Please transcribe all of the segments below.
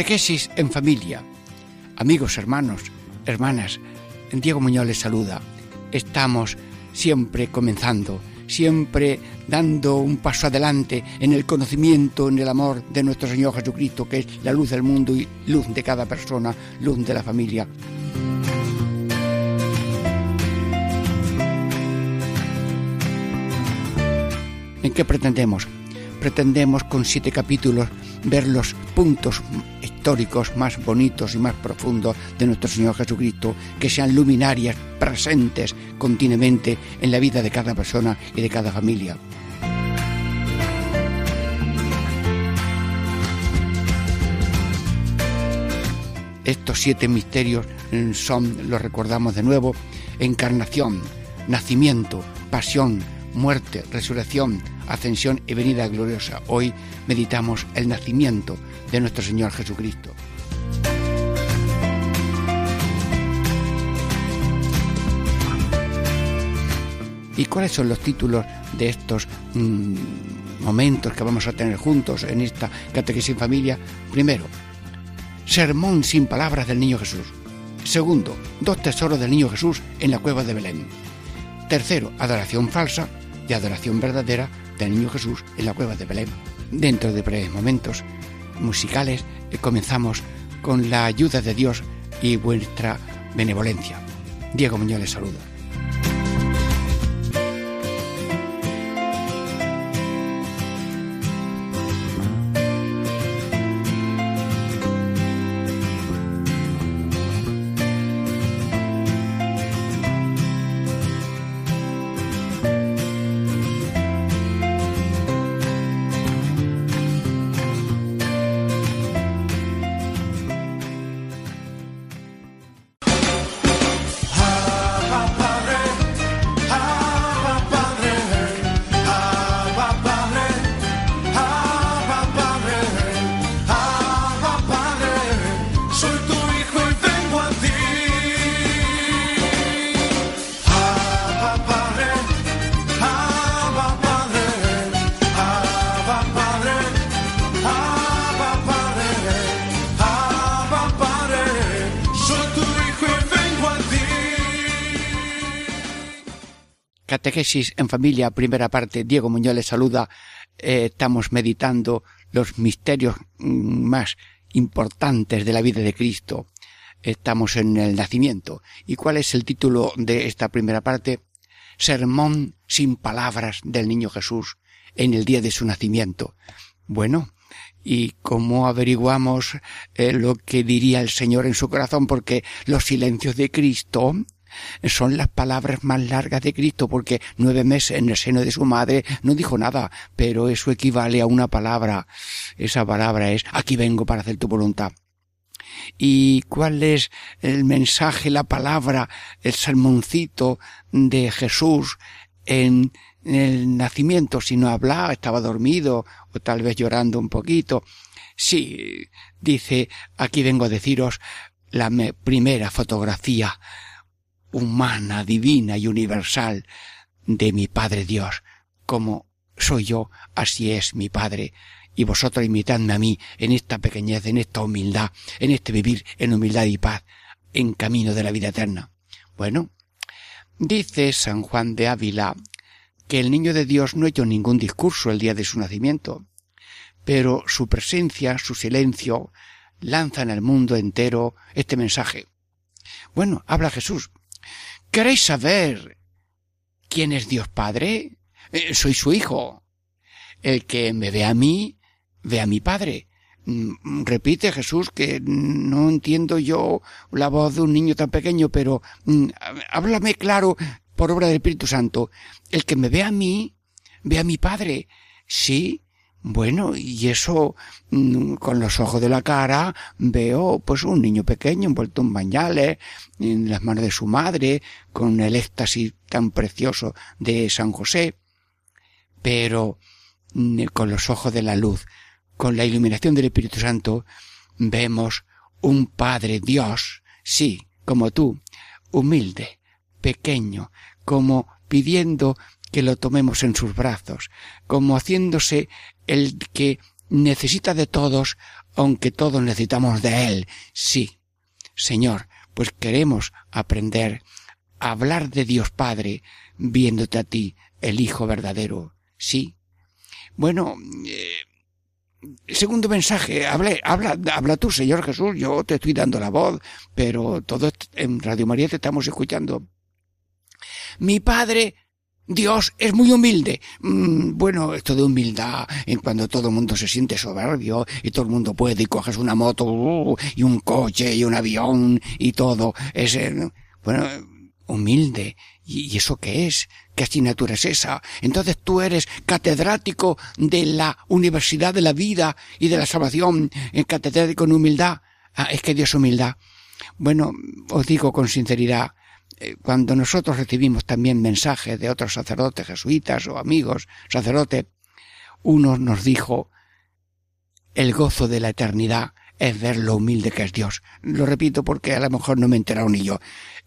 Catequesis en familia. Amigos, hermanos, hermanas, Diego Muñoz les saluda. Estamos siempre comenzando, siempre dando un paso adelante en el conocimiento, en el amor de nuestro Señor Jesucristo, que es la luz del mundo y luz de cada persona, luz de la familia. ¿En qué pretendemos? Pretendemos con siete capítulos ver los puntos históricos más bonitos y más profundos de nuestro Señor Jesucristo, que sean luminarias presentes continuamente en la vida de cada persona y de cada familia. Estos siete misterios son, los recordamos de nuevo, encarnación, nacimiento, pasión, muerte, resurrección, ascensión y venida gloriosa. Hoy meditamos el nacimiento de nuestro Señor Jesucristo. ¿Y cuáles son los títulos de estos mm, momentos que vamos a tener juntos en esta catequesis en familia? Primero, Sermón sin palabras del Niño Jesús. Segundo, dos tesoros del Niño Jesús en la cueva de Belén. Tercero, adoración falsa y adoración verdadera del Niño Jesús en la cueva de Belén. Dentro de breves momentos musicales eh, comenzamos con la ayuda de Dios y vuestra benevolencia. Diego Muñoz les saluda. Catequesis en familia, primera parte, Diego Muñoz les saluda. Eh, estamos meditando los misterios mm, más importantes de la vida de Cristo. Estamos en el nacimiento. ¿Y cuál es el título de esta primera parte? Sermón sin palabras del niño Jesús en el día de su nacimiento. Bueno, ¿y cómo averiguamos eh, lo que diría el Señor en su corazón? Porque los silencios de Cristo son las palabras más largas de Cristo, porque nueve meses en el seno de su madre no dijo nada, pero eso equivale a una palabra. Esa palabra es, aquí vengo para hacer tu voluntad. ¿Y cuál es el mensaje, la palabra, el sermoncito de Jesús en el nacimiento? Si no hablaba, estaba dormido o tal vez llorando un poquito. Sí, dice, aquí vengo a deciros la primera fotografía humana, divina y universal de mi Padre Dios. Como soy yo, así es mi Padre. Y vosotros imitadme a mí en esta pequeñez, en esta humildad, en este vivir en humildad y paz, en camino de la vida eterna. Bueno, dice San Juan de Ávila que el niño de Dios no hecho ningún discurso el día de su nacimiento, pero su presencia, su silencio, lanza en el mundo entero este mensaje. Bueno, habla Jesús, ¿Queréis saber quién es Dios Padre? Eh, soy su hijo. El que me ve a mí, ve a mi Padre. Mm, repite Jesús que no entiendo yo la voz de un niño tan pequeño, pero mm, háblame claro por obra del Espíritu Santo. El que me ve a mí, ve a mi Padre. Sí, Bueno, y eso mm, con los ojos de la cara veo pues un niño pequeño envuelto en bañales, en las manos de su madre, con el éxtasis tan precioso de San José. Pero mm, con los ojos de la luz, con la iluminación del Espíritu Santo, vemos un Padre Dios, sí, como tú, humilde, pequeño, como pidiendo que lo tomemos en sus brazos, como haciéndose el que necesita de todos, aunque todos necesitamos de Él. Sí, Señor, pues queremos aprender a hablar de Dios Padre, viéndote a ti, el Hijo verdadero. Sí. Bueno, eh, segundo mensaje, hable, habla, habla tú, Señor Jesús, yo te estoy dando la voz, pero todo en Radio María te estamos escuchando. Mi Padre Dios es muy humilde. Mm, bueno, esto de humildad, en cuando todo el mundo se siente soberbio y todo el mundo puede y coges una moto uh, y un coche y un avión y todo, es, eh, bueno, humilde. ¿Y, eso qué es? ¿Qué asignatura es esa? Entonces tú eres catedrático de la Universidad de la Vida y de la Salvación, en catedrático en humildad. Ah, es que Dios es humildad. Bueno, os digo con sinceridad, eh, cuando nosotros recibimos también mensajes de otros sacerdotes jesuitas o amigos sacerdotes, uno nos dijo, el gozo de la eternidad es ver lo humilde que es Dios. Lo repito porque a lo mejor no me he enterado ni yo.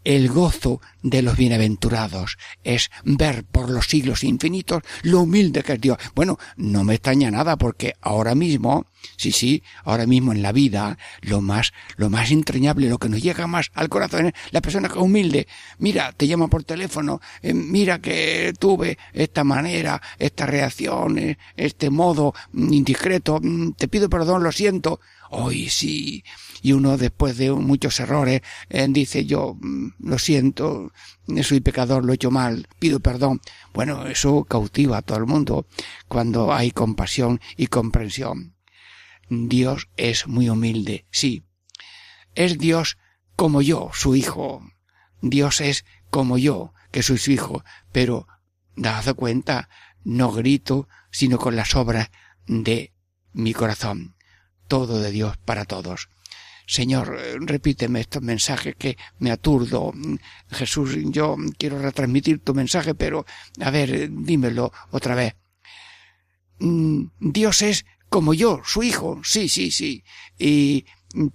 El gozo de los bienaventurados es ver por los siglos infinitos lo humilde que es Dios. Bueno, no me extraña nada porque ahora mismo, sí, sí, ahora mismo en la vida, lo más, lo más entrañable, lo que nos llega más al corazón es la persona que es humilde. Mira, te llama por teléfono, eh, mira que tuve esta manera, esta reacción, eh, este modo indiscreto, mm, te pido perdón, lo siento. Hoy sí, y uno después de muchos errores eh, dice yo mm, lo siento, soy pecador, lo he hecho mal, pido perdón. Bueno, eso cautiva a todo el mundo cuando hay compasión y comprensión. Dios es muy humilde, sí. Es Dios como yo, su hijo. Dios es como yo, que soy su hijo, pero dad cuenta, no grito, sino con las obras de mi corazón. Todo de Dios para todos. Señor, eh, repíteme estos mensajes que me aturdo. Jesús, yo quiero retransmitir tu mensaje, pero a ver, dímelo otra vez. Mm, Dios es como yo, su hijo, sí, sí, sí. Y,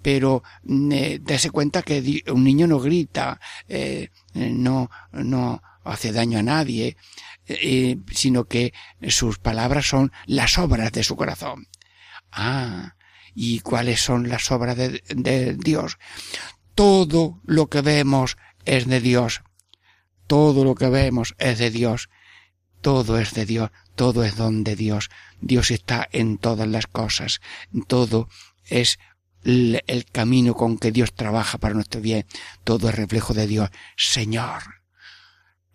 pero mm, eh, cuenta que un niño no grita, eh, no, no hace daño a nadie, sino que sus palabras son las obras de su corazón. Ah, y cuáles son las obras de, Dios. Todo lo que vemos es de Dios. Todo lo que vemos es de Dios. Todo es de Dios. Todo es don de Dios. Dios está en todas las cosas. Todo es el camino con que Dios trabaja para nuestro bien. Todo es reflejo de Dios. Señor,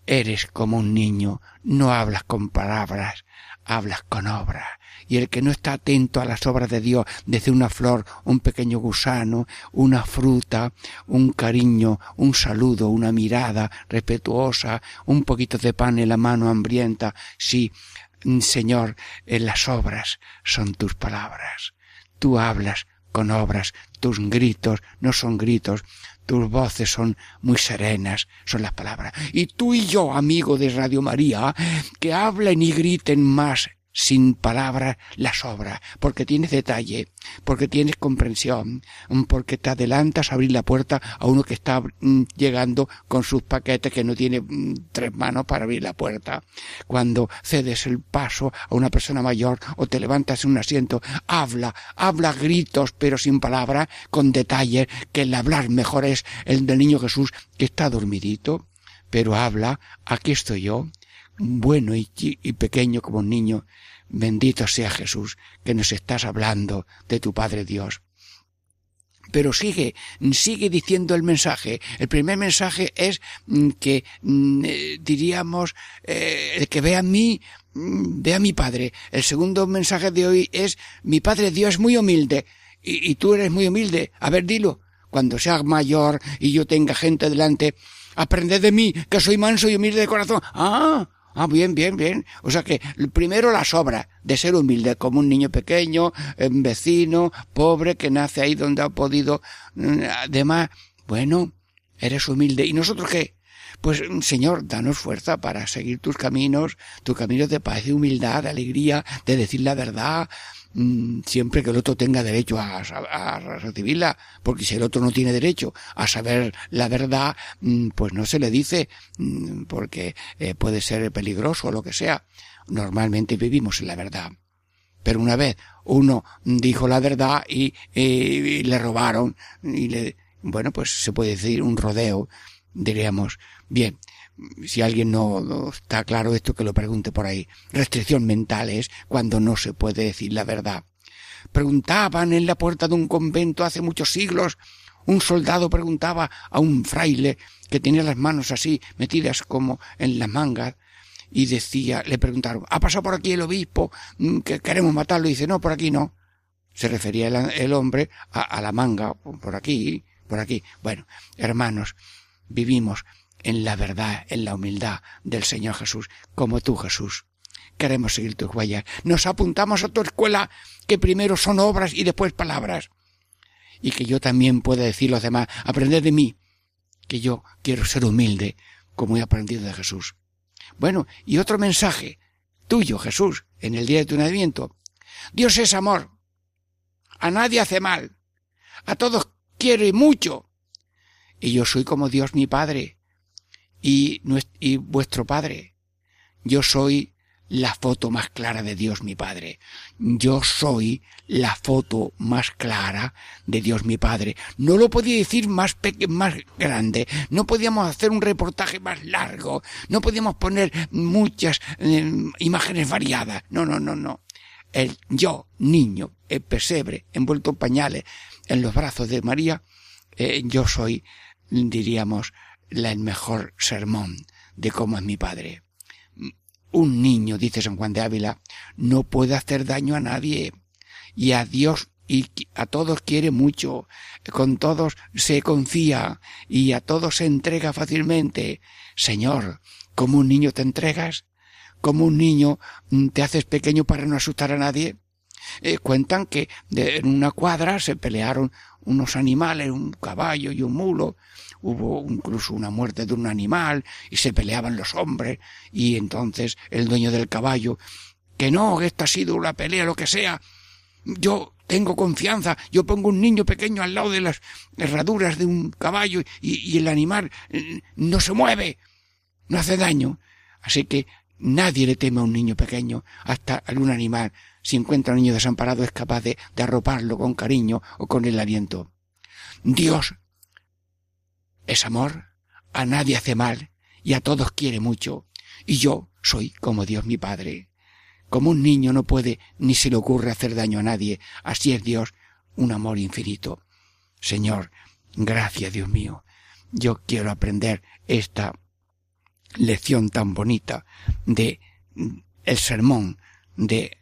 eres como un niño. No hablas con palabras, hablas con obras y el que no está atento a las obras de Dios, desde una flor, un pequeño gusano, una fruta, un cariño, un saludo, una mirada respetuosa, un poquito de pan en la mano hambrienta, sí, Señor, en las obras son tus palabras. Tú hablas con obras, tus gritos no son gritos, tus voces son muy serenas, son las palabras. Y tú y yo, amigo de Radio María, que hablen y griten más sin palabras las obras, porque tienes detalle, porque tienes comprensión, porque te adelantas a abrir la puerta a uno que está mm, llegando con sus paquetes que no tiene mm, tres manos para abrir la puerta. Cuando cedes el paso a una persona mayor o te levantas en un asiento, habla, habla gritos pero sin palabras, con detalles, que el hablar mejor es el del niño Jesús que está dormidito, pero habla, aquí estoy yo, bueno y, pequeño como un niño, bendito sea Jesús, que nos estás hablando de tu Padre Dios. Pero sigue, sigue diciendo el mensaje. El primer mensaje es mm, que mm, eh, diríamos, eh, que ve a mí, mm, ve a mi Padre. El segundo mensaje de hoy es, mi Padre Dios es muy humilde. Y, y tú eres muy humilde. A ver, dilo. Cuando seas mayor y yo tenga gente delante, aprended de mí, que soy manso y humilde de corazón. Ah, Ah, bien, bien, bien. O sea que primero las obras de ser humilde, como un niño pequeño, un vecino, pobre, que nace ahí donde ha podido. Mm, además, bueno, eres humilde. ¿Y nosotros qué? Pues, Señor, danos fuerza para seguir tus caminos, tus caminos de paz y humildad, de alegría, de decir la verdad, mm, siempre que el otro tenga derecho a, recibirla, porque si el otro no tiene derecho a saber la verdad, mm, pues no se le dice, mm, porque eh, puede ser peligroso o lo que sea. Normalmente vivimos en la verdad. Pero una vez uno dijo la verdad y, y le robaron y le, bueno, pues se puede decir un rodeo, diríamos, Bien, si alguien no, está claro esto, que lo pregunte por ahí. Restricción mental es cuando no se puede decir la verdad. Preguntaban en la puerta de un convento hace muchos siglos. Un soldado preguntaba a un fraile que tenía las manos así metidas como en las mangas y decía, le preguntaron, ¿ha pasado por aquí el obispo mm, que queremos matarlo? Y dice, no, por aquí no. Se refería el, hombre a, a la manga, por aquí, por aquí. Bueno, hermanos, vivimos en la verdad, en la humildad del Señor Jesús, como tú, Jesús. Queremos seguir tus huellas. Nos apuntamos a tu escuela, que primero son obras y después palabras. Y que yo también pueda decir a los demás, aprender de mí, que yo quiero ser humilde, como he aprendido de Jesús. Bueno, y otro mensaje tuyo, Jesús, en el día de tu nacimiento. Dios es amor. A nadie hace mal. A todos quiere mucho. Y yo soy como Dios mi Padre y, vuestro Padre. Yo soy la foto más clara de Dios mi Padre. Yo soy la foto más clara de Dios mi Padre. No lo podía decir más, más grande. No podíamos hacer un reportaje más largo. No podíamos poner muchas em, imágenes variadas. No, no, no, no. El yo, niño, el pesebre, envuelto en pañales, en los brazos de María, eh, yo soy, diríamos, el mejor sermón de cómo es mi padre. Un niño, dice San Juan de Ávila, no puede hacer daño a nadie y a Dios y a todos quiere mucho, con todos se confía y a todos se entrega fácilmente. Señor, ¿cómo un niño te entregas? ¿Cómo un niño mm, te haces pequeño para no asustar a nadie? Eh, cuentan que en una cuadra se pelearon unos animales, un caballo y un mulo, hubo incluso una muerte de un animal y se peleaban los hombres y entonces el dueño del caballo que no, esta ha sido una pelea, lo que sea. Yo tengo confianza, yo pongo un niño pequeño al lado de las herraduras de un caballo y, el animal eh, no se mueve, no hace daño. Así que nadie le teme a un niño pequeño, hasta algún animal, si encuentra un niño desamparado, es capaz de arroparlo con cariño o con el aliento. Dios es amor, a nadie hace mal y a todos quiere mucho. Y yo soy como Dios mi Padre. Como un niño no puede ni se le ocurre hacer daño a nadie, así es Dios, un amor infinito. Señor, gracias Dios mío. Yo quiero aprender esta lección tan bonita de el sermón de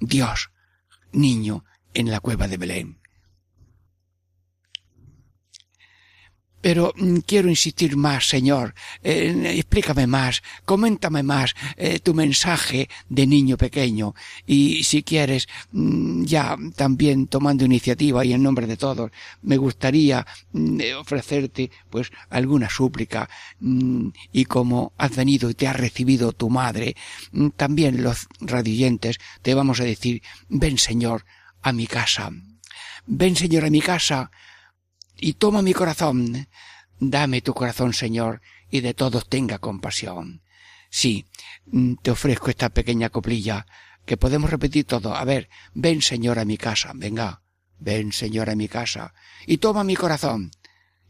Dios, niño, en la cueva de Belén. Pero mm, quiero insistir más, Señor. Eh, explícame más, coméntame más eh, tu mensaje de niño pequeño. Y si quieres, mm, ya también tomando iniciativa y en nombre de todos, me gustaría mm, ofrecerte pues alguna súplica. y como has venido y te ha recibido tu madre, también los radioyentes te vamos a decir, ven Señor a mi casa. Ven Señor a mi casa y toma mi corazón. Dame tu corazón, Señor, y de todos tenga compasión. Sí, mm, te ofrezco esta pequeña coplilla, que podemos repetir todo. A ver, ven, Señor, a mi casa, venga, ven, Señor, a mi casa, y toma mi corazón,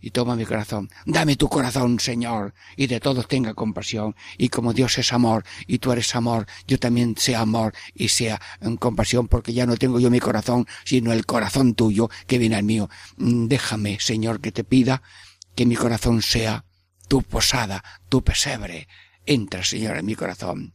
y toma mi corazón. Dame tu corazón, Señor, y de todos tenga compasión. Y como Dios es amor, y tú eres amor, yo también sea amor y sea en compasión, porque ya no tengo yo mi corazón, sino el corazón tuyo que viene al mío. Mm, déjame, Señor, que te pida que mi corazón sea tu posada, tu pesebre. Entra, Señor, en mi corazón.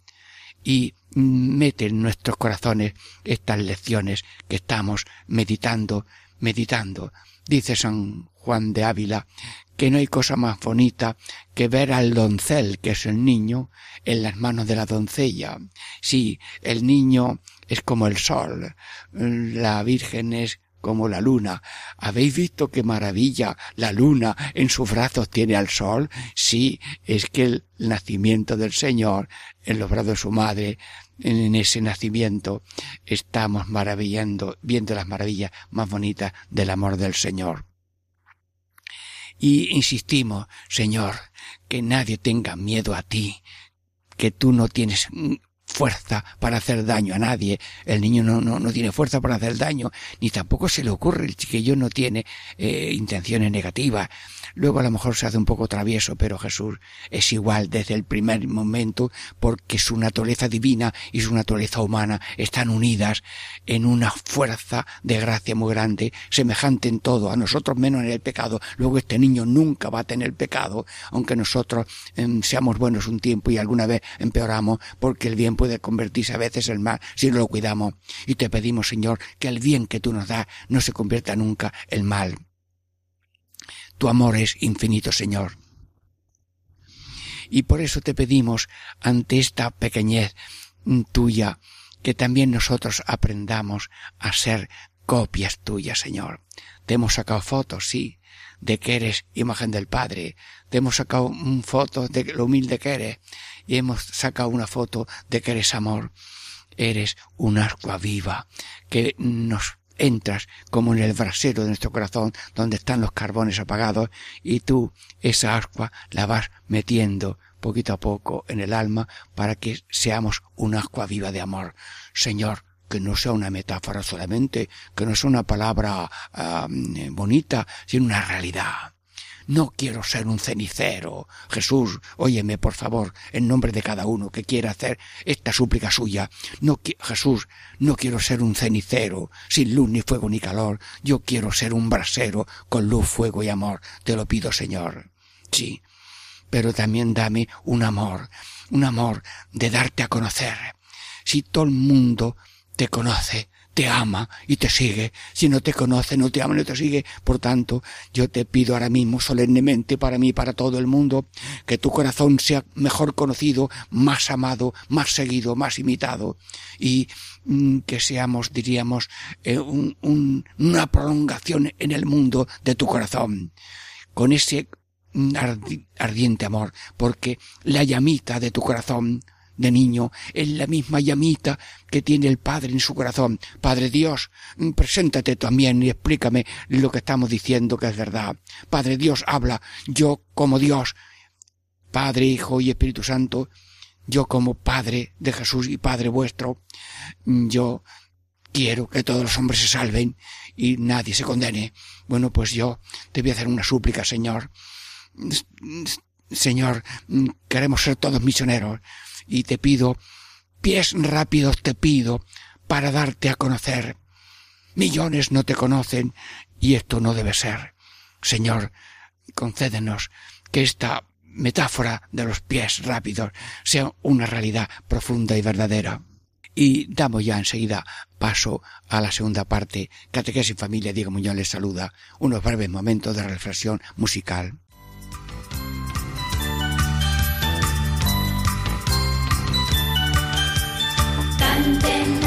Y mete en nuestros corazones estas lecciones que estamos meditando, meditando. Dice San Juan de Ávila que no hay cosa más bonita que ver al doncel, que es el niño, en las manos de la doncella. Sí, el niño es como el sol, la Virgen es como la luna. ¿Habéis visto qué maravilla la luna en sus brazos tiene al sol? Sí, es que el nacimiento del Señor en los brazos de su madre, en ese nacimiento, estamos maravillando, viendo las maravillas más bonitas del amor del Señor. Y insistimos, Señor, que nadie tenga miedo a ti, que tú no tienes fuerza para hacer daño a nadie. El niño no, no, no tiene fuerza para hacer daño, ni tampoco se le ocurre, el chiquillo no tiene eh, intenciones negativas. Luego a lo mejor se hace un poco travieso, pero Jesús es igual desde el primer momento porque su naturaleza divina y su naturaleza humana están unidas en una fuerza de gracia muy grande, semejante en todo, a nosotros menos en el pecado. Luego este niño nunca va a tener pecado, aunque nosotros em, seamos buenos un tiempo y alguna vez empeoramos, porque el bien puede convertirse a veces en mal si no lo cuidamos. Y te pedimos, Señor, que el bien que tú nos das no se convierta nunca en mal. Tu amor es infinito, Señor. Y por eso te pedimos, ante esta pequeñez tuya, que también nosotros aprendamos a ser copias tuyas, Señor. Te hemos sacado fotos, sí, de que eres imagen del Padre. Te hemos sacado fotos de lo humilde que eres. Y hemos sacado una foto de que eres amor. Eres un arco viva que nos entras como en el brasero de nuestro corazón donde están los carbones apagados y tú esa ascua la vas metiendo poquito a poco en el alma para que seamos un ascua viva de amor. Señor, que no sea una metáfora solamente, que no sea una palabra ah, bonita, sino una realidad. No quiero ser un cenicero. Jesús, óyeme, por favor, en nombre de cada uno que quiera hacer esta súplica suya. No, Jesús, no quiero ser un cenicero, sin luz ni fuego ni calor. Yo quiero ser un brasero con luz, fuego y amor. Te lo pido, Señor. Sí. Pero también dame un amor, un amor de darte a conocer. Si todo el mundo te conoce, te ama y te sigue. Si no te conoce, no te ama, no te sigue. Por tanto, yo te pido ahora mismo solemnemente para mí y para todo el mundo que tu corazón sea mejor conocido, más amado, más seguido, más imitado y mm, que seamos, diríamos, eh, una prolongación en el mundo de tu corazón. Con ese mm, ardiente amor, porque la llamita de tu corazón de niño es la misma llamita que tiene el Padre en su corazón. Padre Dios, preséntate también y explícame lo que estamos diciendo que es verdad. Padre Dios, habla. Yo como Dios, Padre, Hijo y Espíritu Santo, yo como Padre de Jesús y Padre vuestro, yo quiero que todos los hombres se salven y nadie se condene. Bueno, pues yo te voy a hacer una súplica, Señor. Señor, queremos ser todos misioneros y te pido, pies rápidos te pido para darte a conocer. Millones no te conocen y esto no debe ser. Señor, concédenos que esta metáfora de los pies rápidos sea una realidad profunda y verdadera. Y damos ya enseguida paso a la segunda parte. Catequesis Familia, Diego Muñoz les saluda. Unos breves momentos de reflexión musical. Antena.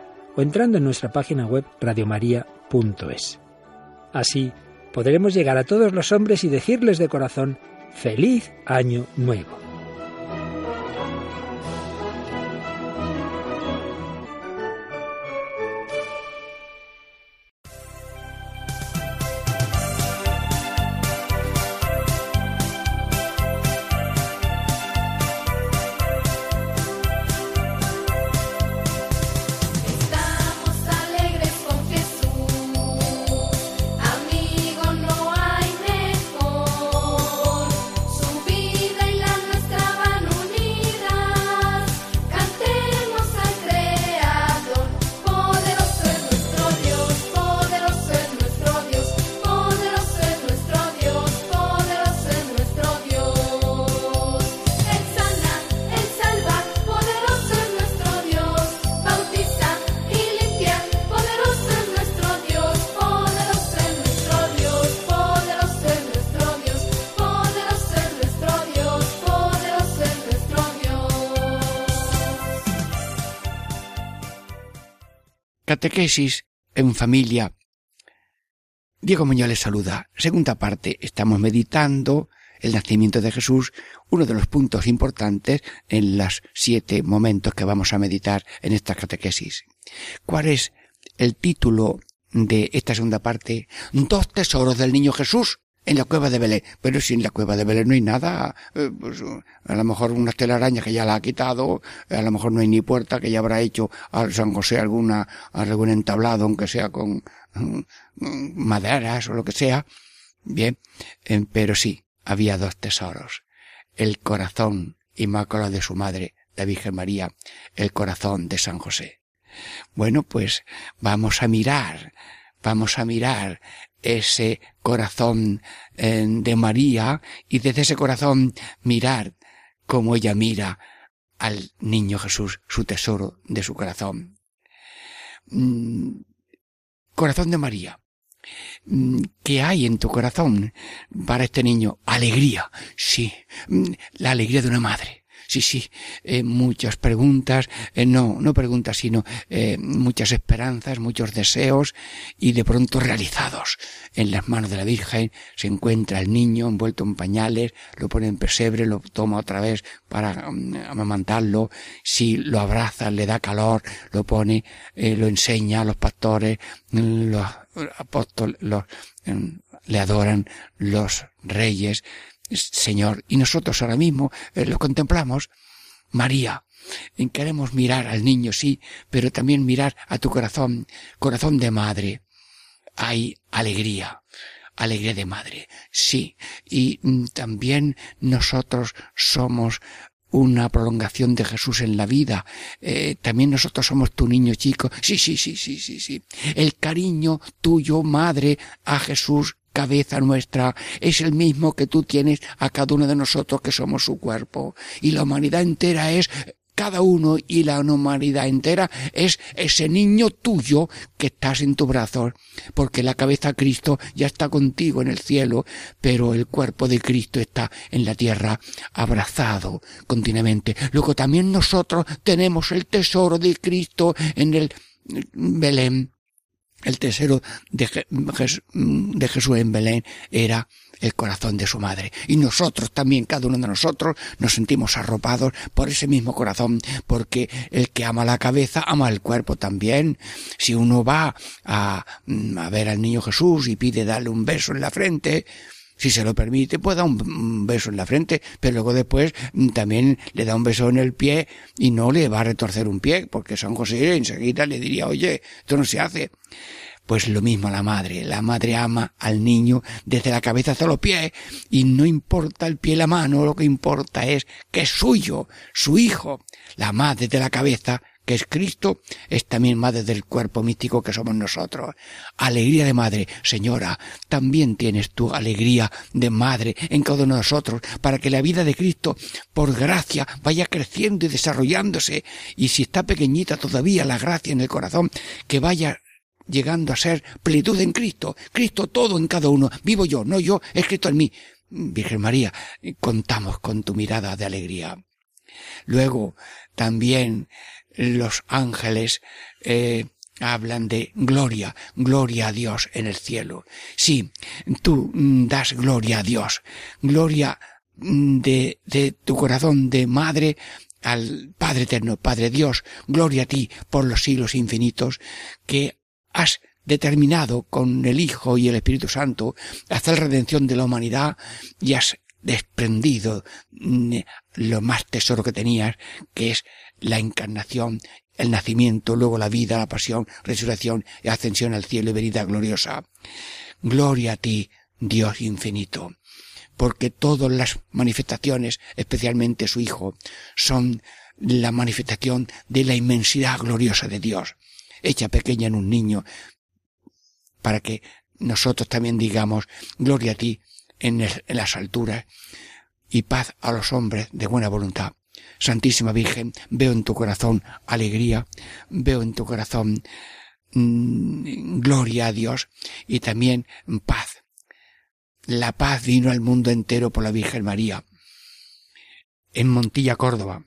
o entrando en nuestra página web radiomaria.es. Así podremos llegar a todos los hombres y decirles de corazón, feliz año nuevo. Catequesis en familia. Diego Muñoz les saluda. Segunda parte, estamos meditando el nacimiento de Jesús, uno de los puntos importantes en los siete momentos que vamos a meditar en esta catequesis. ¿Cuál es el título de esta segunda parte? Dos tesoros del niño Jesús en la cueva de Belén. Pero si en la cueva de Belén no hay nada, eh, pues, a lo mejor una telaraña que ya la ha quitado, a lo mejor no hay ni puerta que ya habrá hecho a San José alguna, algún entablado, aunque sea con mm, maderas o lo que sea. Bien, eh, pero sí, había dos tesoros. El corazón inmaculado de su madre, la Virgen María, el corazón de San José. Bueno, pues vamos a mirar, vamos a mirar ese corazón eh, de María y desde ese corazón mirar cómo ella mira al niño Jesús, su tesoro de su corazón. Mm, corazón de María. Mm, ¿Qué hay en tu corazón para este niño? Alegría, sí, Mm, la alegría de una madre. Sí, sí, eh, muchas preguntas, eh, no, no preguntas, sino eh, muchas esperanzas, muchos deseos y de pronto realizados. En las manos de la Virgen se encuentra el niño envuelto en pañales, lo pone en pesebre, lo toma otra vez para mm, amamantarlo, si lo abraza, le da calor, lo pone, lo enseña a los pastores, mm, los apóstoles, mm, le adoran los reyes, Señor, y nosotros ahora mismo eh, lo contemplamos. María, queremos mirar al niño, sí, pero también mirar a tu corazón, corazón de madre. Hay alegría, alegría de madre, sí, y mm, también nosotros somos una prolongación de Jesús en la vida. Eh, también nosotros somos tu niño chico. Sí, sí, sí, sí, sí, sí. El cariño tuyo, madre, a Jesús cabeza nuestra es el mismo que tú tienes a cada uno de nosotros que somos su cuerpo. Y la humanidad entera es cada uno y la humanidad entera es ese niño tuyo que estás en tu brazo, porque la cabeza Cristo ya está contigo en el cielo, pero el cuerpo de Cristo está en la tierra abrazado continuamente. Luego también nosotros tenemos el tesoro de Cristo en el Belén. El tesoro de, de Jesús en Belén era el corazón de su madre. Y nosotros también, cada uno de nosotros, nos sentimos arropados por ese mismo corazón, porque el que ama la cabeza ama el cuerpo también. Si uno va a, mm, a ver al niño Jesús y pide darle un beso en la frente, si se lo permite, pues da un, beso en la frente, pero luego después mm, también le da un beso en el pie y no le va a retorcer un pie, porque San José enseguida le diría, oye, esto no se hace. Pues lo mismo la madre. La madre ama al niño desde la cabeza hasta los pies y no importa el pie y la mano, lo que importa es que es suyo, su hijo. La madre de la cabeza, que es Cristo, es también madre del cuerpo místico que somos nosotros. Alegría de madre. Señora, también tienes tu alegría de madre en cada uno de nosotros para que la vida de Cristo, por gracia, vaya creciendo y desarrollándose. Y si está pequeñita todavía la gracia en el corazón, que vaya llegando a ser plenitud en Cristo. Cristo todo en cada uno. Vivo yo, no yo, es Cristo en mí. Virgen María, contamos con tu mirada de alegría. Luego, también los ángeles eh, hablan de gloria, gloria a Dios en el cielo. Sí, tú mm, das gloria a Dios, gloria mm, de, de tu corazón de madre al Padre eterno, Padre Dios, gloria a ti por los siglos infinitos, que has determinado con el Hijo y el Espíritu Santo hacer redención de la humanidad y has desprendido mm, lo más tesoro que tenías, que es la encarnación, el nacimiento, luego la vida, la pasión, resurrección y ascensión al cielo y venida gloriosa. Gloria a ti, Dios infinito, porque todas las manifestaciones, especialmente su Hijo, son la manifestación de la inmensidad gloriosa de Dios, hecha pequeña en un niño, para que nosotros también digamos, gloria a ti en, en las alturas y paz a los hombres de buena voluntad. Santísima Virgen, veo en tu corazón alegría, veo en tu corazón mm, gloria a Dios y también paz. La paz vino al mundo entero por la Virgen María. En Montilla, Córdoba,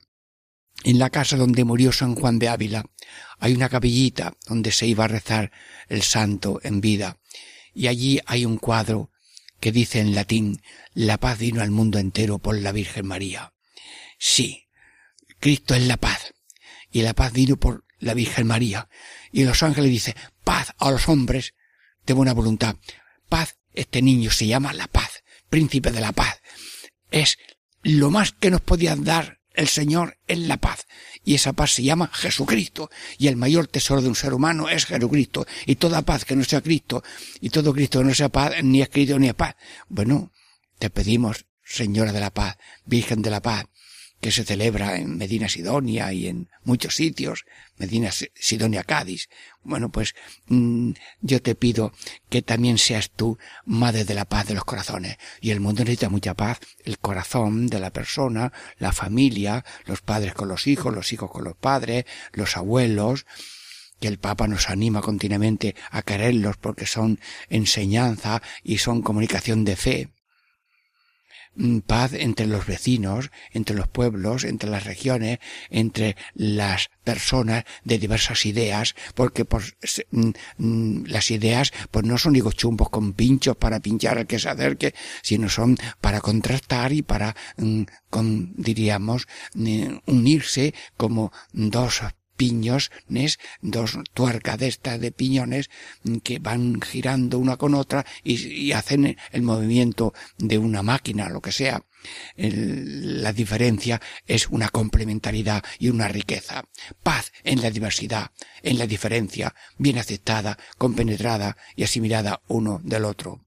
en la casa donde murió San Juan de Ávila, hay una capillita donde se iba a rezar el santo en vida. Y allí hay un cuadro que dice en latín, la paz vino al mundo entero por la Virgen María. Sí, Cristo es la paz. Y la paz vino por la Virgen María. Y los ángeles dicen, paz a los hombres de buena voluntad. Paz, este niño se llama la paz, príncipe de la paz. Es lo más que nos podía dar el Señor en la paz. Y esa paz se llama Jesucristo. Y el mayor tesoro de un ser humano es Jesucristo. Y toda paz que no sea Cristo, y todo Cristo que no sea paz, ni es Cristo ni es paz. Bueno, te pedimos, Señora de la Paz, Virgen de la Paz, que se celebra en Medina Sidonia y en muchos sitios, Medina Si- Sidonia Cádiz. Bueno, pues mm, yo te pido que también seas tú madre de la paz de los corazones. Y el mundo necesita mucha paz, el corazón de la persona, la familia, los padres con los hijos, los hijos con los padres, los abuelos, que el Papa nos anima continuamente a quererlos porque son enseñanza y son comunicación de fe paz entre los vecinos, entre los pueblos, entre las regiones, entre las personas de diversas ideas, porque pues, mm, mm, las ideas pues no son higos chumbos con pinchos para pinchar al que se acerque, sino son para contrastar y para, mm, con, diríamos, mm, unirse como dos piños, ¿nes? dos tuercas de estas de piñones que van girando una con otra y, hacen el movimiento de una máquina, lo que sea. La diferencia es una complementariedad y una riqueza. Paz en la diversidad, en la diferencia, bien aceptada, compenetrada y asimilada uno del otro.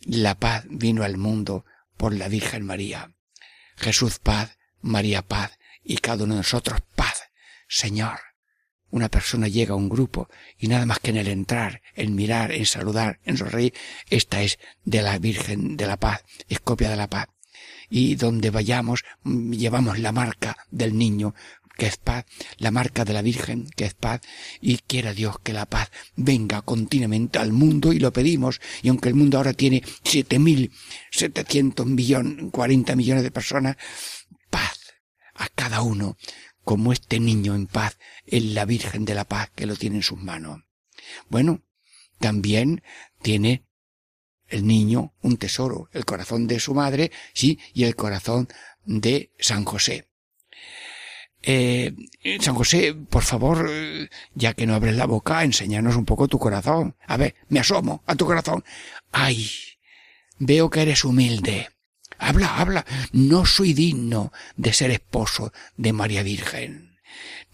La paz vino al mundo por la Virgen María. Jesús paz, María paz y cada uno de nosotros paz. Señor, una persona llega a un grupo y nada más que en el entrar, en mirar, en saludar, en sonreír, esta es de la Virgen de la Paz, es copia de la paz. Y donde vayamos mm, llevamos la marca del niño, que es paz, la marca de la Virgen, que es paz, y quiera Dios que la paz venga continuamente al mundo y lo pedimos, y aunque el mundo ahora tiene siete mil setecientos millones, cuarenta millones de personas, paz a cada uno, como este niño en paz, en la Virgen de la Paz que lo tiene en sus manos. Bueno, también tiene el niño un tesoro, el corazón de su madre, sí, y el corazón de San José. Eh, San José, por favor, eh, ya que no abres la boca, enséñanos un poco tu corazón. A ver, me asomo a tu corazón. Ay, veo que eres humilde. Habla, habla. No soy digno de ser esposo de María Virgen.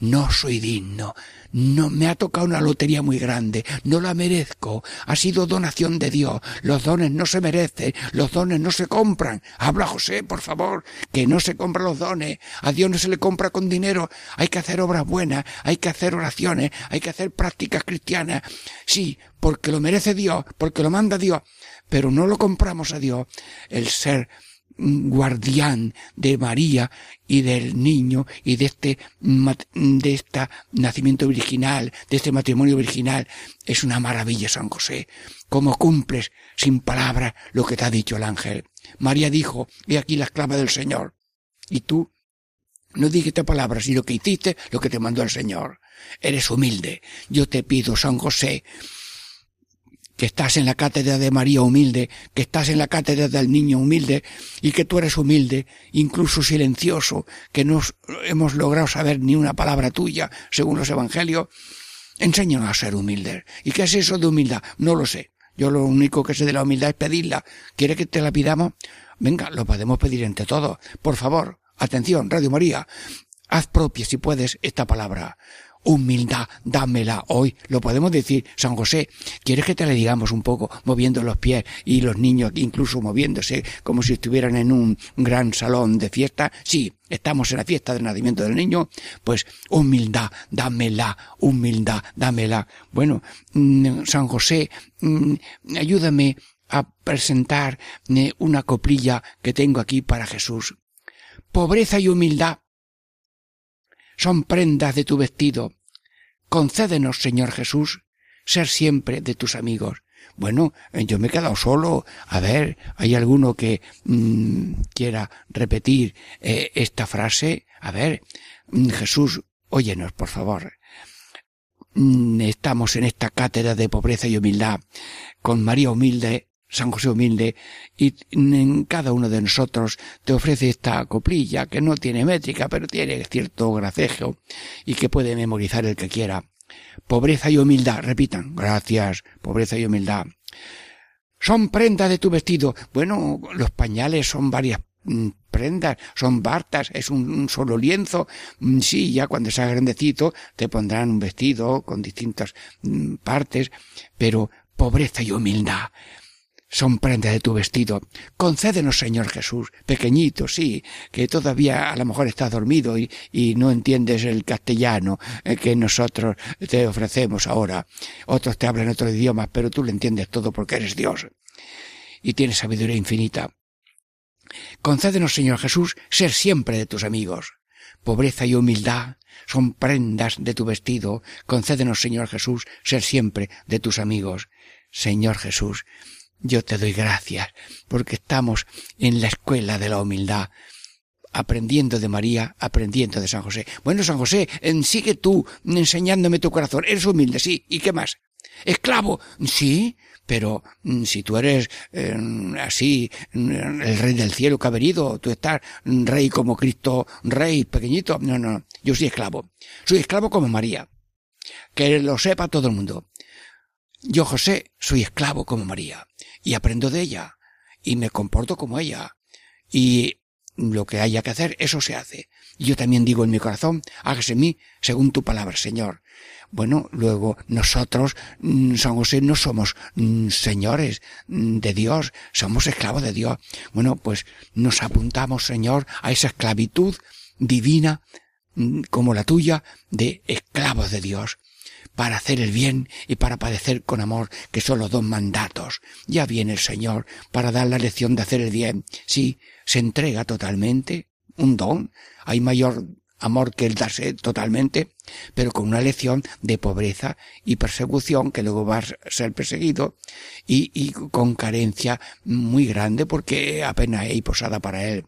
No soy digno. No me ha tocado una lotería muy grande. No la merezco. Ha sido donación de Dios. Los dones no se merecen. Los dones no se compran. Habla José, por favor, que no se compran los dones. A Dios no se le compra con dinero. Hay que hacer obras buenas. Hay que hacer oraciones. Hay que hacer prácticas cristianas. Sí, porque lo merece Dios, porque lo manda Dios. Pero no lo compramos a Dios. El ser guardián de María y del niño y de este de este nacimiento virginal, de este matrimonio virginal, es una maravilla San José. Cómo cumples sin palabras lo que te ha dicho el ángel. María dijo, he aquí la esclava del Señor. Y tú no dijiste palabras, sino que hiciste lo que te mandó el Señor. Eres humilde. Yo te pido, San José, que estás en la cátedra de María humilde, que estás en la cátedra del niño humilde y que tú eres humilde, incluso silencioso, que no hemos logrado saber ni una palabra tuya, según los evangelios, enséñanos a ser humildes. ¿Y qué es eso de humildad? No lo sé. Yo lo único que sé de la humildad es pedirla. ¿Quiere que te la pidamos? Venga, lo podemos pedir entre todos. Por favor, atención, Radio María, haz propia si puedes esta palabra humildad, dámela hoy. Lo podemos decir, San José, ¿quieres que te le digamos un poco, moviendo los pies y los niños incluso moviéndose como si estuvieran en un gran salón de fiesta? Sí, estamos en la fiesta del nacimiento del niño, pues humildad, dámela, humildad, dámela. Bueno, mm, San José, mm, ayúdame a presentar eh, una coplilla que tengo aquí para Jesús. Pobreza y humildad son prendas de tu vestido. Concédenos, Señor Jesús, ser siempre de tus amigos. Bueno, eh, yo me he quedado solo. A ver, ¿hay alguno que mm, quiera repetir eh, esta frase? A ver, mm, Jesús, óyenos, por favor. Mm, estamos en esta cátedra de pobreza y humildad, con María humilde, San José humilde, y en cada uno de nosotros te ofrece esta coplilla que no tiene métrica, pero tiene cierto gracejo y que puede memorizar el que quiera. Pobreza y humildad, repitan, gracias, pobreza y humildad. Son prendas de tu vestido. Bueno, los pañales son varias mm, prendas, son bartas, es un, solo lienzo. Mm, sí, ya cuando seas grandecito te pondrán un vestido con distintas mm, partes, pero pobreza y humildad son prendas de tu vestido. Concédenos, Señor Jesús, pequeñito, sí, que todavía a lo mejor estás dormido y, y no entiendes el castellano eh, que nosotros te ofrecemos ahora. Otros te hablan otros idiomas, pero tú lo entiendes todo porque eres Dios y tienes sabiduría infinita. Concédenos, Señor Jesús, ser siempre de tus amigos. Pobreza y humildad son prendas de tu vestido. Concédenos, Señor Jesús, ser siempre de tus amigos. Señor Jesús, yo te doy gracias porque estamos en la escuela de la humildad, aprendiendo de María, aprendiendo de San José. Bueno, San José, sigue tú enseñándome tu corazón. Eres humilde, sí. ¿Y qué más? Esclavo, sí. Pero mm, si tú eres eh, así, mm, el rey del cielo que ha venido, tú estás mm, rey como Cristo, rey pequeñito. No, no, yo soy esclavo. Soy esclavo como María. Que lo sepa todo el mundo. Yo, José, soy esclavo como María y aprendo de ella y me comporto como ella y lo que haya que hacer, eso se hace. Y yo también digo en mi corazón, hágase mí según tu palabra, Señor. Bueno, luego nosotros, mm, San José, no somos mm, señores mm, de Dios, somos esclavos de Dios. Bueno, pues nos apuntamos, Señor, a esa esclavitud divina como la tuya de esclavos de Dios para hacer el bien y para padecer con amor, que son los dos mandatos. Ya viene el Señor para dar la lección de hacer el bien. Sí, se entrega totalmente, un don. Hay mayor amor que el darse totalmente, pero con una lección de pobreza y persecución que luego va a ser perseguido y, y con carencia muy grande porque apenas hay posada para él.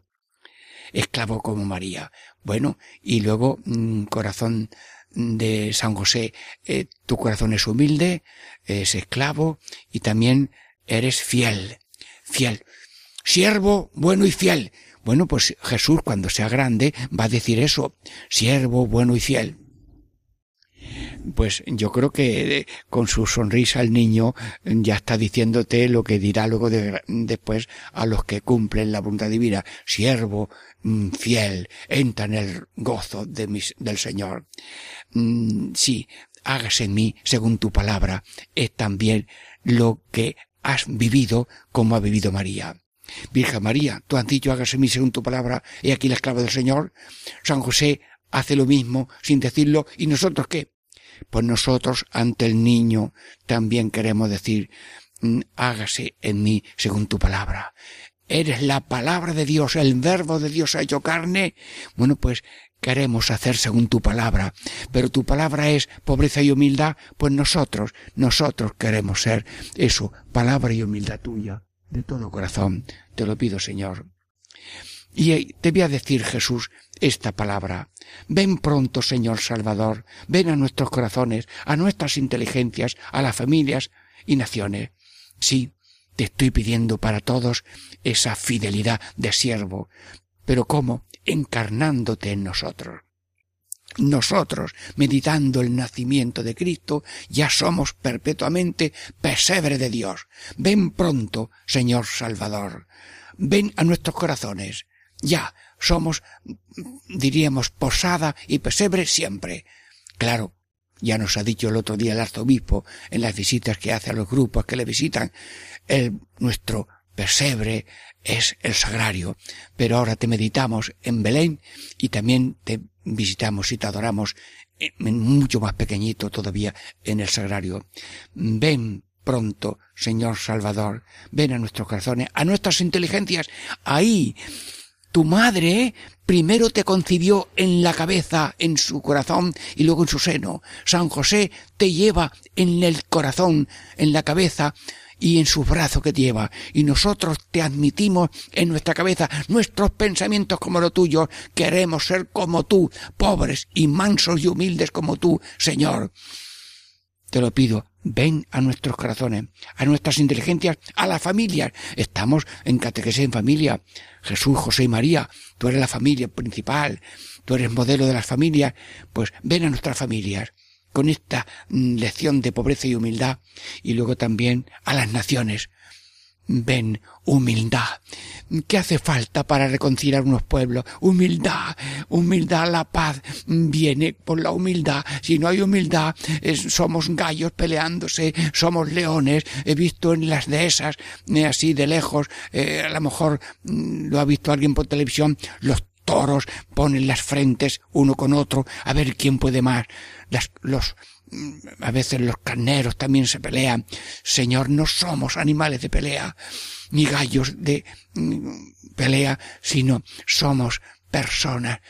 Esclavo como María. Bueno, y luego mm, corazón de San José, eh, tu corazón es humilde, es esclavo y también eres fiel, fiel. Siervo bueno y fiel. Bueno, pues Jesús cuando sea grande va a decir eso, siervo bueno y fiel. Pues yo creo que eh, con su sonrisa el niño ya está diciéndote lo que dirá luego de- después a los que cumplen la voluntad divina. Siervo mm, fiel, entra en el gozo de del Señor. Mm, sí, hágase en mí según tu palabra. Es también lo que has vivido como ha vivido María. Virgen María, tú has dicho hágase en mí según tu palabra, he aquí la esclava del Señor. San José hace lo mismo sin decirlo, ¿y nosotros qué? Pues nosotros ante el niño también queremos decir, mm, hágase en mí según tu palabra. Eres la palabra de Dios, el verbo de Dios ha hecho carne. Bueno, pues queremos hacer según tu palabra, pero tu palabra es pobreza y humildad, pues nosotros, nosotros queremos ser eso, palabra y humildad tuya, de todo corazón. Te lo pido, Señor. Y eh, te voy a decir, Jesús, esta palabra. Ven pronto, Señor Salvador, ven a nuestros corazones, a nuestras inteligencias, a las familias y naciones. Sí, te estoy pidiendo para todos esa fidelidad de siervo. Pero ¿cómo? Encarnándote en nosotros. Nosotros, meditando el nacimiento de Cristo, ya somos perpetuamente pesebre de Dios. Ven pronto, Señor Salvador. Ven a nuestros corazones. Ya somos, diríamos, posada y pesebre siempre. Claro, ya nos ha dicho el otro día el arzobispo en las visitas que hace a los grupos que le visitan, el, nuestro pesebre es el sagrario, pero ahora te meditamos en Belén y también te visitamos y te adoramos en mucho más pequeñito todavía en el sagrario. Ven pronto, Señor Salvador, ven a nuestros corazones, a nuestras inteligencias, ahí. Tu madre primero te concibió en la cabeza, en su corazón y luego en su seno. San José te lleva en el corazón, en la cabeza y en sus brazos que te lleva. Y nosotros te admitimos en nuestra cabeza, nuestros pensamientos como los tuyos. Queremos ser como tú, pobres y mansos y humildes como tú, Señor. Te lo pido, ven a nuestros corazones, a nuestras inteligencias, a las familias. Estamos en catequesis en familia. Jesús, José y María, tú eres la familia principal, tú eres modelo de las familias, pues ven a nuestras familias con esta mm, lección de pobreza y humildad y luego también a las naciones. Ven, humildad. ¿Qué hace falta para reconciliar unos pueblos? Humildad, humildad, la paz viene por la humildad. Si no hay humildad, somos gallos peleándose, somos leones. He visto en las dehesas, eh, así de lejos, eh, a lo mejor mm, lo ha visto alguien por televisión, los toros ponen las frentes uno con otro a ver quién puede más. Las, los, a veces los carneros también se pelean. Señor, no somos animales de pelea, ni gallos de mm, pelea, sino somos personas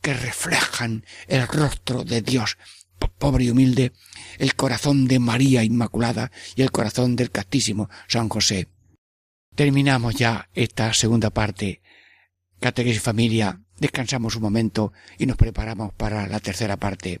que reflejan el rostro de Dios, po- pobre y humilde, el corazón de María Inmaculada y el corazón del castísimo San José. Terminamos ya esta segunda parte. Catequesis Familia, descansamos un momento y nos preparamos para la tercera parte.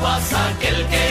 aguas, aquel que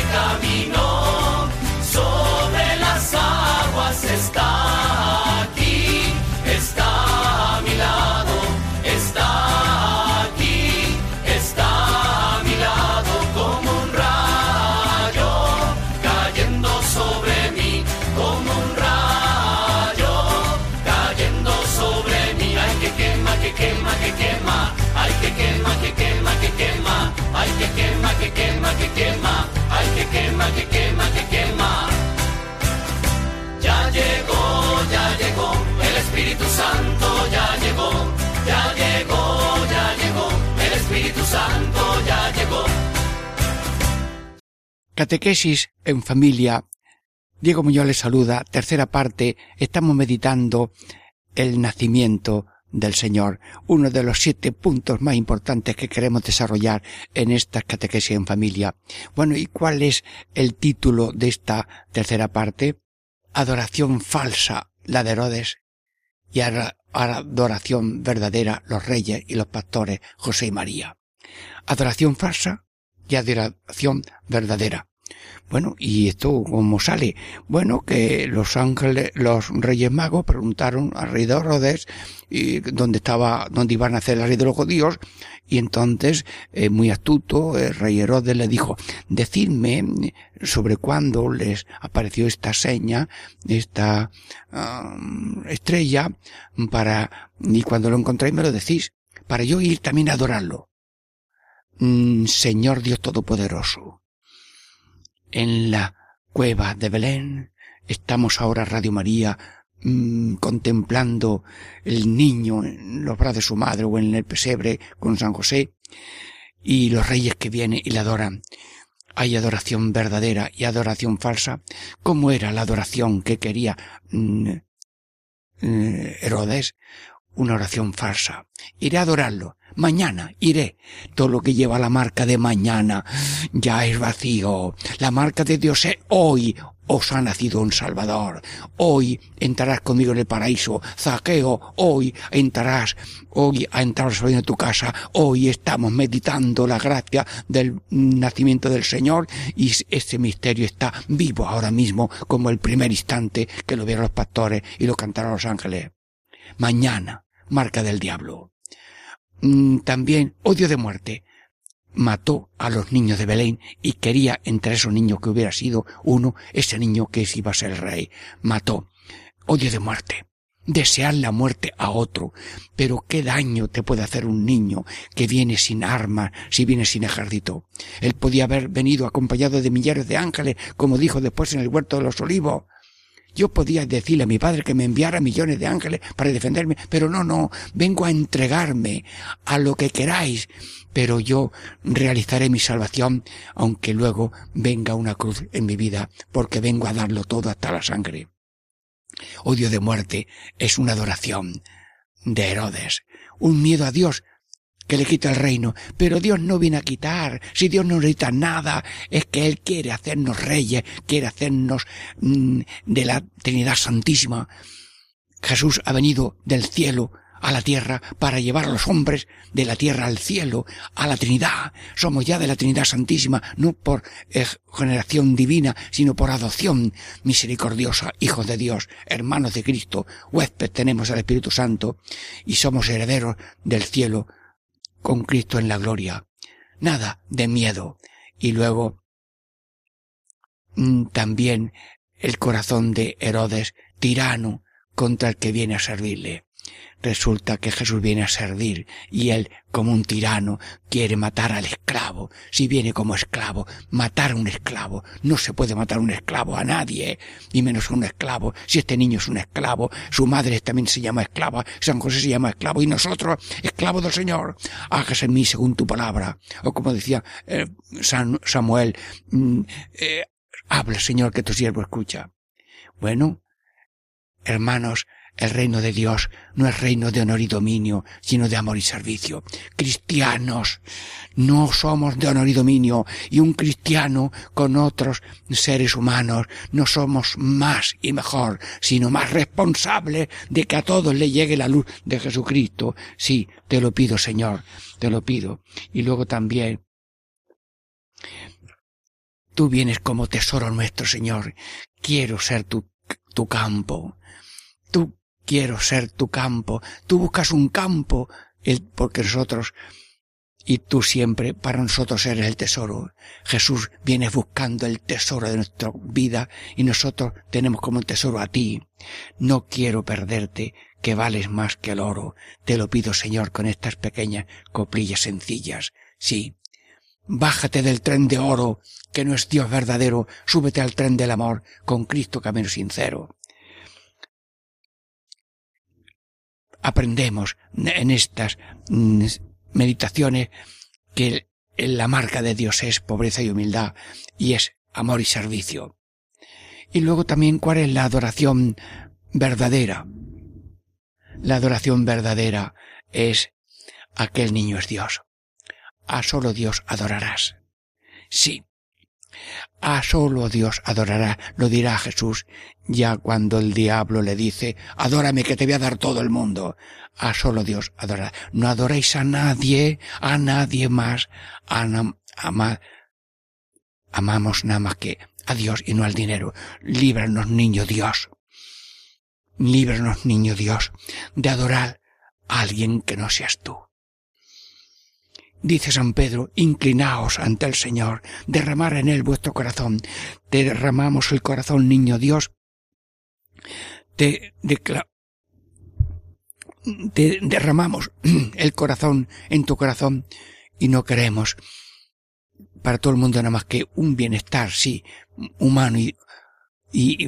Catequesis en familia Diego Muñoz les saluda. Tercera parte, estamos meditando el nacimiento del Señor, uno de los siete puntos más importantes que queremos desarrollar en esta catequesis en familia. Bueno, ¿y cuál es el título de esta tercera parte? Adoración falsa, la de Herodes, y adoración verdadera, los reyes y los pastores, José y María. Adoración falsa y adoración verdadera. Bueno, ¿y esto cómo sale? Bueno, que los ángeles, los reyes magos preguntaron al rey de Herodes y dónde estaba, dónde iban a hacer la ley de los judíos, y entonces, eh, muy astuto, el rey Herodes le dijo, decidme sobre cuándo les apareció esta seña, esta ah, estrella, para, y cuando lo encontréis me lo decís, para yo ir también a adorarlo. Señor Dios Todopoderoso, en la cueva de Belén, estamos ahora Radio María mm, contemplando el niño en los brazos de su madre o en el pesebre con San José y los reyes que vienen y le adoran. Hay adoración verdadera y adoración falsa. ¿Cómo era la adoración que quería mm, eh, Herodes? Una oración falsa. Iré a adorarlo. Mañana iré. Todo lo que lleva la marca de mañana ya es vacío. La marca de Dios es hoy. Os ha nacido un Salvador. Hoy entrarás conmigo en el paraíso. Zaqueo, hoy entrarás. Hoy ha entrado Señor en tu casa. Hoy estamos meditando la gracia del nacimiento del Señor y ese misterio está vivo ahora mismo como el primer instante que lo vieron los pastores y lo cantaron los ángeles. Mañana, marca del diablo. Mm, También odio de muerte. Mató a los niños de Belén y quería entre esos niños que hubiera sido uno, ese niño que iba a ser el rey. Mató. Odio de muerte. Desear la muerte a otro. Pero qué daño te puede hacer un niño que viene sin armas, si viene sin ejército. Él podía haber venido acompañado de millares de ángeles, como dijo después en el huerto de los olivos. Yo podía decirle a mi padre que me enviara millones de ángeles para defenderme, pero no, no, vengo a entregarme a lo que queráis, pero yo realizaré mi salvación, aunque luego venga una cruz en mi vida, porque vengo a darlo todo hasta la sangre. Odio de muerte es una adoración de Herodes, un miedo a Dios que le quita el reino, pero Dios no viene a quitar, si Dios no necesita nada, es que Él quiere hacernos reyes, quiere hacernos mm, de la Trinidad Santísima. Jesús ha venido del cielo a la tierra para llevar a los hombres de la tierra al cielo, a la Trinidad. Somos ya de la Trinidad Santísima, no por eh, generación divina, sino por adopción misericordiosa, hijos de Dios, hermanos de Cristo, huésped tenemos al Espíritu Santo y somos herederos del cielo con Cristo en la gloria. Nada de miedo. Y luego mm, también el corazón de Herodes, tirano contra el que viene a servirle. Resulta que Jesús viene a servir y él, como un tirano, quiere matar al esclavo. Si viene como esclavo, matar a un esclavo. No se puede matar a un esclavo a nadie, y menos a un esclavo. Si este niño es un esclavo, su madre también se llama esclava, San José se llama esclavo, y nosotros, esclavos del Señor. Hágase en mí según tu palabra. O como decía eh, San Samuel, mm, eh, habla Señor que tu siervo escucha. Bueno, hermanos, el reino de Dios no es reino de honor y dominio, sino de amor y servicio. Cristianos, no somos de honor y dominio, y un cristiano con otros seres humanos no somos más y mejor, sino más responsables de que a todos le llegue la luz de Jesucristo. Sí, te lo pido, Señor, te lo pido. Y luego también, tú vienes como tesoro nuestro, Señor. Quiero ser tu, tu campo. Tú quiero ser tu campo. Tú buscas un campo, porque nosotros, y tú siempre para nosotros eres el tesoro. Jesús viene buscando el tesoro de nuestra vida y nosotros tenemos como tesoro a ti. No quiero perderte, que vales más que el oro. Te lo pido, Señor, con estas pequeñas coplillas sencillas. Sí. Bájate del tren de oro, que no es Dios verdadero, súbete al tren del amor, con Cristo camino sincero. Aprendemos en estas mm, meditaciones que la marca de Dios es pobreza y humildad y es amor y servicio. Y luego también cuál es la adoración verdadera. La adoración verdadera es aquel niño es Dios. A solo Dios adorarás. Sí. A solo Dios adorará, lo dirá Jesús, ya cuando el diablo le dice, adórame que te voy a dar todo el mundo. A solo Dios adorará. No adoréis a nadie, a nadie más. Amamos nada más que a Dios y no al dinero. Líbranos, niño Dios. Líbranos, niño Dios, de adorar a alguien que no seas tú. Dice San Pedro, inclinaos ante el Señor, derramar en él vuestro corazón. Te derramamos el corazón, niño Dios. Te, te derramamos el corazón en tu corazón y no queremos para todo el mundo nada más que un bienestar, sí, humano y,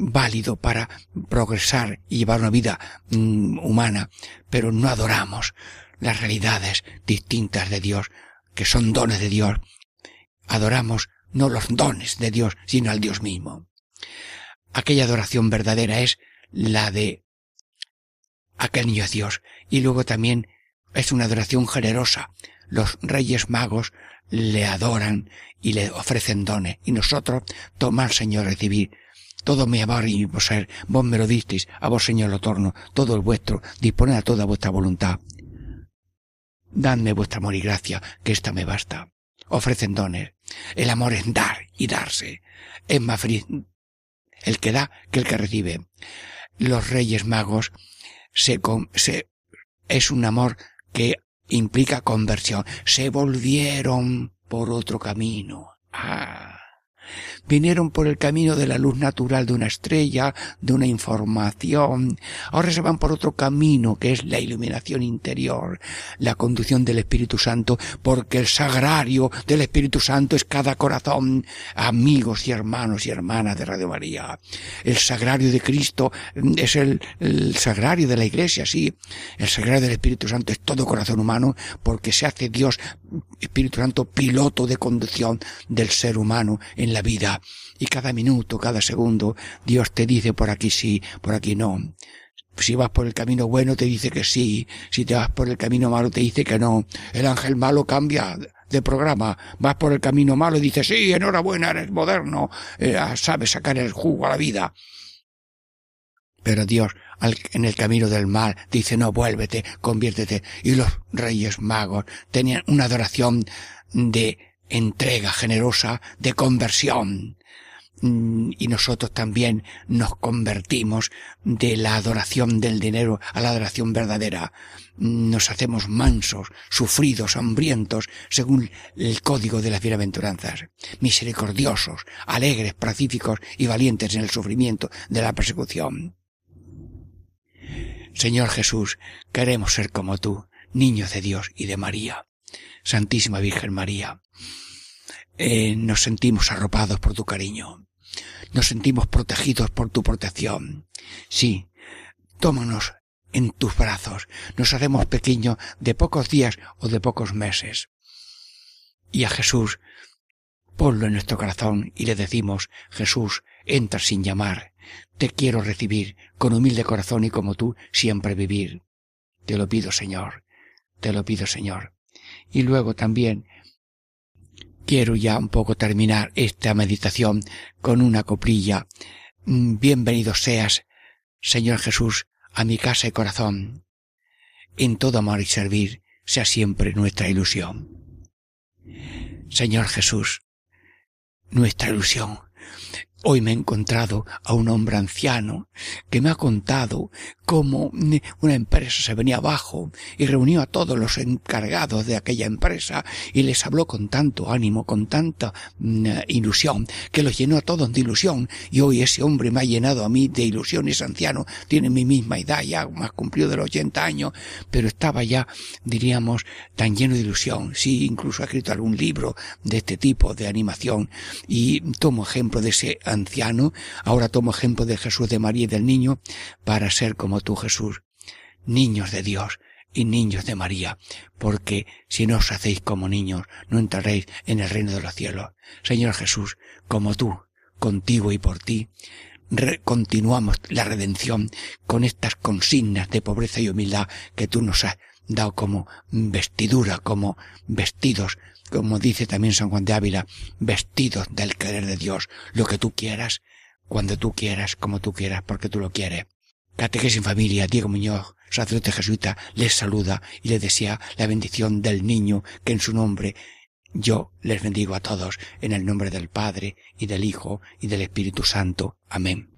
válido para progresar y llevar una vida mm, humana, pero no adoramos las realidades distintas de Dios, que son dones de Dios. Adoramos no los dones de Dios, sino al Dios mismo. Aquella adoración verdadera es la de aquel niño Dios, y luego también es una adoración generosa. Los reyes magos le adoran y le ofrecen dones, y nosotros, tomar Señor, recibir todo mi amor y mi poseer, vos me lo disteis, a vos Señor lo torno, todo el vuestro, disponed a toda vuestra voluntad. Dadme vuestra amor y gracia, que ésta me basta. Ofrecen dones. El amor es dar y darse. Es más feliz el que da que el que recibe. Los reyes magos se, se es un amor que implica conversión. Se volvieron por otro camino. Ah vinieron por el camino de la luz natural de una estrella, de una información. Ahora se van por otro camino que es la iluminación interior, la conducción del Espíritu Santo, porque el sagrario del Espíritu Santo es cada corazón, amigos y hermanos y hermanas de Radio María. El sagrario de Cristo es el, el sagrario de la Iglesia, sí. El sagrario del Espíritu Santo es todo corazón humano porque se hace Dios, Espíritu Santo, piloto de conducción del ser humano en la vida y cada minuto, cada segundo, Dios te dice por aquí sí, por aquí no. Si vas por el camino bueno te dice que sí, si te vas por el camino malo te dice que no. El ángel malo cambia de programa, vas por el camino malo y dice sí, enhorabuena, eres moderno, eh, sabes sacar el jugo a la vida. Pero Dios, en el camino del mal, dice no, vuélvete, conviértete. Y los reyes magos tenían una adoración de entrega generosa, de conversión. Mm, y nosotros también nos convertimos de la adoración del dinero a la adoración verdadera. Mm, nos hacemos mansos, sufridos, hambrientos, según el código de las bienaventuranzas, misericordiosos, alegres, pacíficos y valientes en el sufrimiento de la persecución. Señor Jesús, queremos ser como tú, niños de Dios y de María. Santísima Virgen María, eh, nos sentimos arropados por tu cariño, nos sentimos protegidos por tu protección. Sí, tómanos en tus brazos, nos haremos pequeños de pocos días o de pocos meses. Y a Jesús, ponlo en nuestro corazón y le decimos, Jesús, entra sin llamar, te quiero recibir con humilde corazón y como tú siempre vivir. Te lo pido, Señor, te lo pido, Señor y luego también quiero ya un poco terminar esta meditación con una coplilla. Mm, bienvenido seas, Señor Jesús, a mi casa y corazón. En todo amor y servir sea siempre nuestra ilusión. Señor Jesús, nuestra ilusión Hoy me he encontrado a un hombre anciano que me ha contado cómo una empresa se venía abajo y reunió a todos los encargados de aquella empresa y les habló con tanto ánimo, con tanta mm, ilusión, que los llenó a todos de ilusión. Y hoy ese hombre me ha llenado a mí de ilusión, es anciano, tiene mi misma edad, ya más cumplido de los 80 años, pero estaba ya, diríamos, tan lleno de ilusión. Sí, incluso ha escrito algún libro de este tipo de animación. Y tomo ejemplo de ese anciano, ahora tomo ejemplo de Jesús de María y del niño, para ser como tú, Jesús, niños de Dios y niños de María, porque si no os hacéis como niños, no entraréis en el reino de los cielos. Señor Jesús, como tú, contigo y por ti, continuamos la redención con estas consignas de pobreza y humildad que tú nos has dado como vestidura, como vestidos, como dice también San Juan de Ávila, vestidos del querer de Dios, lo que tú quieras, cuando tú quieras, como tú quieras, porque tú lo quieres. Catequesis en familia, Diego Muñoz, sacerdote jesuita, les saluda y les desea la bendición del niño que en su nombre yo les bendigo a todos en el nombre del Padre y del Hijo y del Espíritu Santo. Amén.